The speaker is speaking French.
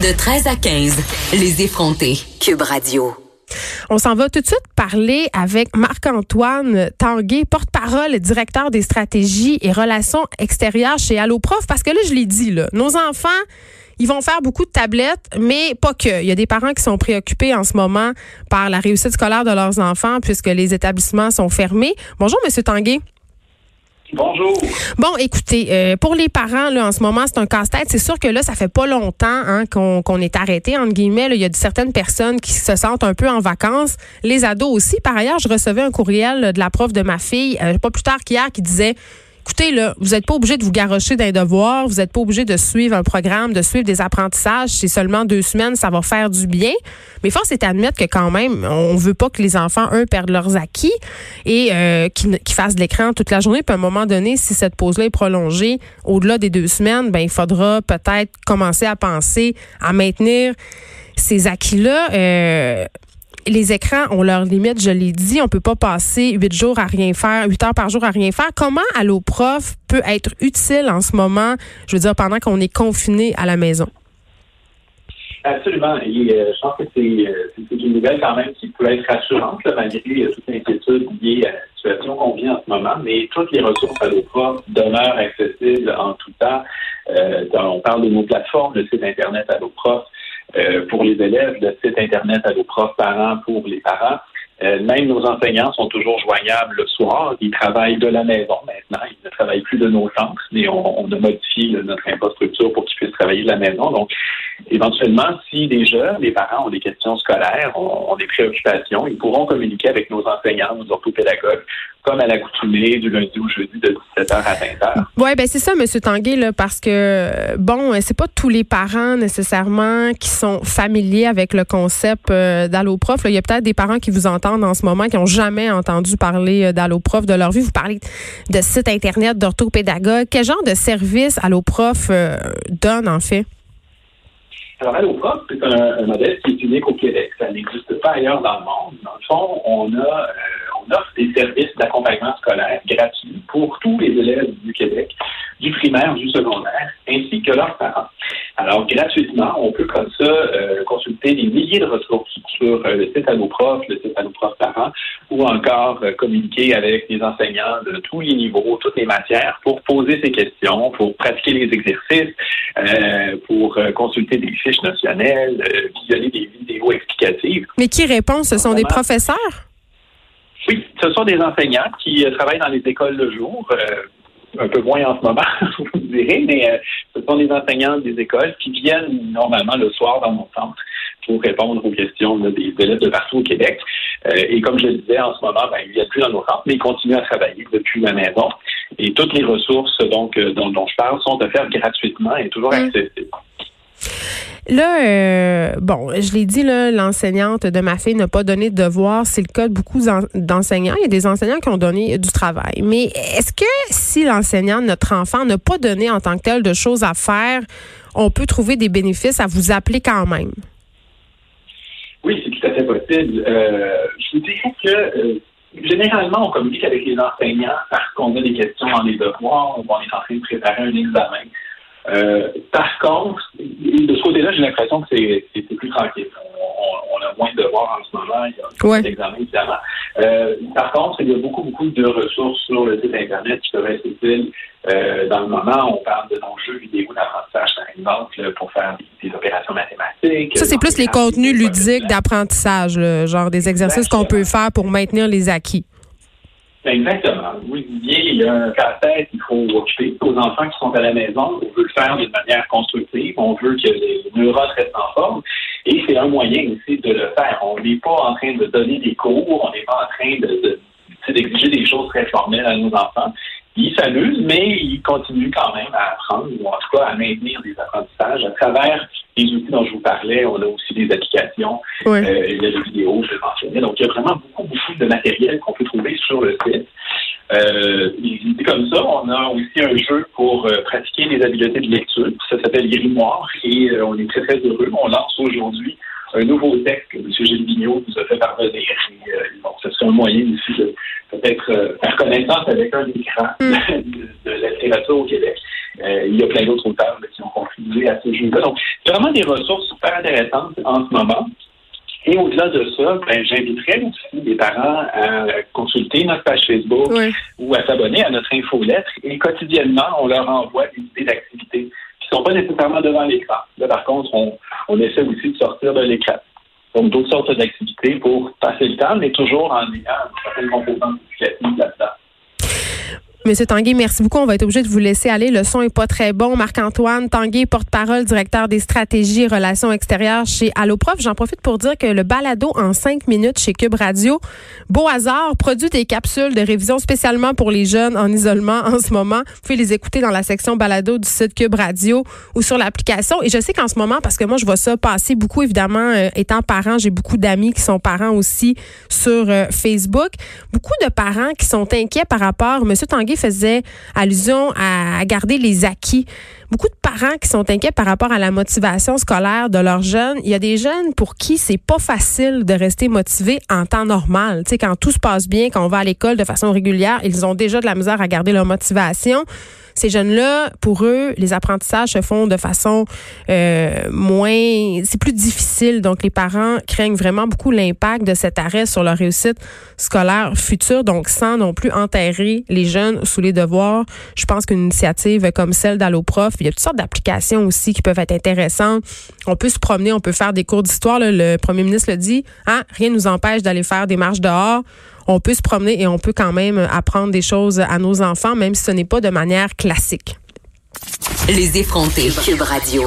De 13 à 15, les effrontés. Cube Radio. On s'en va tout de suite parler avec Marc-Antoine Tanguay, porte-parole et directeur des stratégies et relations extérieures chez Alloprof. Parce que là, je l'ai dit, là, nos enfants, ils vont faire beaucoup de tablettes, mais pas que. Il y a des parents qui sont préoccupés en ce moment par la réussite scolaire de leurs enfants puisque les établissements sont fermés. Bonjour, Monsieur Tanguay. Bonjour. Bon, écoutez, euh, pour les parents, en ce moment, c'est un casse-tête. C'est sûr que là, ça fait pas longtemps hein, qu'on est arrêté, entre guillemets. Il y a certaines personnes qui se sentent un peu en vacances. Les ados aussi. Par ailleurs, je recevais un courriel de la prof de ma fille, euh, pas plus tard qu'hier, qui disait écoutez, là, vous n'êtes pas obligé de vous garrocher d'un devoir, vous n'êtes pas obligé de suivre un programme, de suivre des apprentissages. C'est seulement deux semaines, ça va faire du bien. Mais force est d'admettre que quand même, on veut pas que les enfants, eux, perdent leurs acquis et euh, qu'ils fassent de l'écran toute la journée. Puis à un moment donné, si cette pause-là est prolongée au-delà des deux semaines, ben il faudra peut-être commencer à penser à maintenir ces acquis-là. Euh, les écrans ont leurs limites, je l'ai dit. On peut pas passer huit jours à rien faire, huit heures par jour à rien faire. Comment Alloprof peut être utile en ce moment, je veux dire, pendant qu'on est confiné à la maison? Absolument. Euh, je pense que euh, c'est une nouvelle quand même qui peut être rassurante, malgré euh, toute l'inquiétude liée à la situation qu'on vit en ce moment. Mais toutes les ressources Alloprof demeurent accessibles en tout temps. on parle de nos plateformes, le site Internet Alloprof, euh, pour les élèves, le site Internet à nos profs parents pour les parents. Euh, même nos enseignants sont toujours joignables le soir. Ils travaillent de la maison maintenant. Ils ne travaillent plus de nos centres, mais on, on a modifié notre infrastructure pour qu'ils puissent travailler de la maison. Donc, éventuellement, si des jeunes, les parents ont des questions scolaires, ont, des préoccupations, ils pourront communiquer avec nos enseignants, nos orthopédagogues, comme à l'accoutumée du lundi au jeudi de 17h à 20h. Oui, ben c'est ça, M. Tanguay, là, parce que, bon, c'est pas tous les parents nécessairement qui sont familiers avec le concept euh, d'alloprof. Il y a peut-être des parents qui vous entendent en ce moment qui n'ont jamais entendu parler euh, d'alloprof de leur vie. Vous parlez de site Internet, d'orthopédagogue. Quel genre de service alloprof euh, donne, en fait? Alors, Alloprof, c'est un, modèle qui est unique au Québec. Ça n'existe pas ailleurs dans le monde. Dans le fond, on a offre des services d'accompagnement scolaire gratuits pour tous les élèves du Québec, du primaire, du secondaire, ainsi que leurs parents. Alors, gratuitement, on peut comme ça euh, consulter des milliers de ressources sur euh, le site Alloprof, le site Alloprof Parents, ou encore euh, communiquer avec des enseignants de tous les niveaux, toutes les matières, pour poser ces questions, pour pratiquer les exercices, pour consulter des fiches notionnelles, visionner des vidéos explicatives. Mais qui répond? Ce sont des professeurs? Oui, ce sont des enseignants qui euh, travaillent dans les écoles de jour. Euh, un peu moins en ce moment, vous direz, mais euh, ce sont des enseignants des écoles qui viennent normalement le soir dans mon centre pour répondre aux questions des élèves de partout au Québec. et comme je le disais, en ce moment, ben, ils viennent plus dans nos centres, mais ils continuent à travailler depuis la maison. Et toutes les ressources donc dont, je parle sont offertes gratuitement et toujours mmh. Là, euh, bon, je l'ai dit, l'enseignante de ma fille n'a pas donné de devoir. C'est le cas de beaucoup d'enseignants. Il y a des enseignants qui ont donné du travail. Mais est-ce que si l'enseignant, notre enfant, n'a pas donné en tant que tel de choses à faire, on peut trouver des bénéfices à vous appeler quand même? Oui, c'est tout à fait possible. Euh, je vous dirais que euh, généralement, on communique avec les enseignants parce qu'on a des questions dans les devoirs ou on est en train de préparer un examen. Euh, par contre, de ce côté-là, j'ai l'impression que c'est plus tranquille. On, a moins de devoirs en ce moment. Il y a des examens, évidemment. Euh, par contre, il y a beaucoup, beaucoup de ressources sur le site Internet qui peuvent être utiles. Euh, dans le moment, on parle de nos jeux vidéo d'apprentissage, par exemple, pour faire des, opérations mathématiques. Ça, c'est plus les contenus ludiques d'apprentissage, genre des exercices qu'on peut faire pour maintenir les acquis. Exactement. Oui, il y a un casse-tête qu'il faut occuper. Aux enfants qui sont à la maison, on veut le faire d'une manière constructive. On veut que les neurones restent en forme. Et c'est un moyen aussi de le faire. On n'est pas en train de donner des cours. On n'est pas en train de, d'exiger des choses très formelles à nos enfants. Ils s'amusent, mais ils continuent quand même à apprendre, ou en tout cas à maintenir des apprentissages à travers les outils dont je vous parlais. On a aussi des applications, oui. euh, des vidéos, je le mentionnais. Donc, il y a vraiment beaucoup, beaucoup de matériel qu'on peut trouver sur le site. Euh, comme ça, on a aussi un jeu pour euh, pratiquer les habiletés de lecture. Ça s'appelle Grimoire et euh, on est très, très heureux. On lance aujourd'hui un nouveau texte que M. Gilles Vigneault nous a fait parvenir. Et, euh, bon, ce serait un moyen aussi de peut-être faire connaissance avec un écran mm. de, de, la littérature au Québec. Euh, il y a plein d'autres auteurs qui ont à ce jeu-là. Donc, c'est vraiment des ressources super intéressantes en ce moment. Et au-delà de ça, ben, j'inviterais aussi les parents à consulter notre page Facebook ou à s'abonner à notre infolettre. Et quotidiennement, on leur envoie des idées d'activités qui ne sont pas nécessairement devant l'écran. Là, par contre, on, on essaie aussi de sortir de l'écran. Donc, d'autres sortes d'activités pour passer le temps, mais toujours en ayant une certaine composante éducative là-dedans. Monsieur Tanguay, merci beaucoup. On va être obligé de vous laisser aller. Le son est pas très bon. Marc-Antoine Tanguay, porte-parole, directeur des stratégies et relations extérieures chez Alloprof. J'en profite pour dire que le balado en cinq minutes chez Cube Radio, beau hasard, produit des capsules de révision spécialement pour les jeunes en isolement en ce moment. Vous pouvez les écouter dans la section balado du site Cube Radio ou sur l'application. Et je sais qu'en ce moment, parce que moi, je vois ça passer beaucoup, évidemment, euh, étant parent, j'ai beaucoup d'amis qui sont parents aussi sur euh, Facebook. Beaucoup de parents qui sont inquiets par rapport, Monsieur Tanguay faisait allusion à, garder les acquis. Beaucoup de parents qui sont inquiets par rapport à la motivation scolaire de leurs jeunes. Il y a des jeunes pour qui c'est pas facile de rester motivés en temps normal. Tu sais, quand tout se passe bien, quand on va à l'école de façon régulière, ils ont déjà de la misère à garder leur motivation ces jeunes-là, pour eux, les apprentissages se font de façon euh, moins, c'est plus difficile. Donc, les parents craignent vraiment beaucoup l'impact de cet arrêt sur leur réussite scolaire future. Donc, sans non plus enterrer les jeunes sous les devoirs, je pense qu'une initiative comme celle d'Alloprof, il y a toutes sortes d'applications aussi qui peuvent être intéressantes. On peut se promener, on peut faire des cours d'histoire. Le premier ministre le dit, hein, rien ne nous empêche d'aller faire des marches dehors on peut se promener et on peut quand même apprendre des choses à nos enfants, même si ce n'est pas de manière classique. Les effrontés. Cube Radio.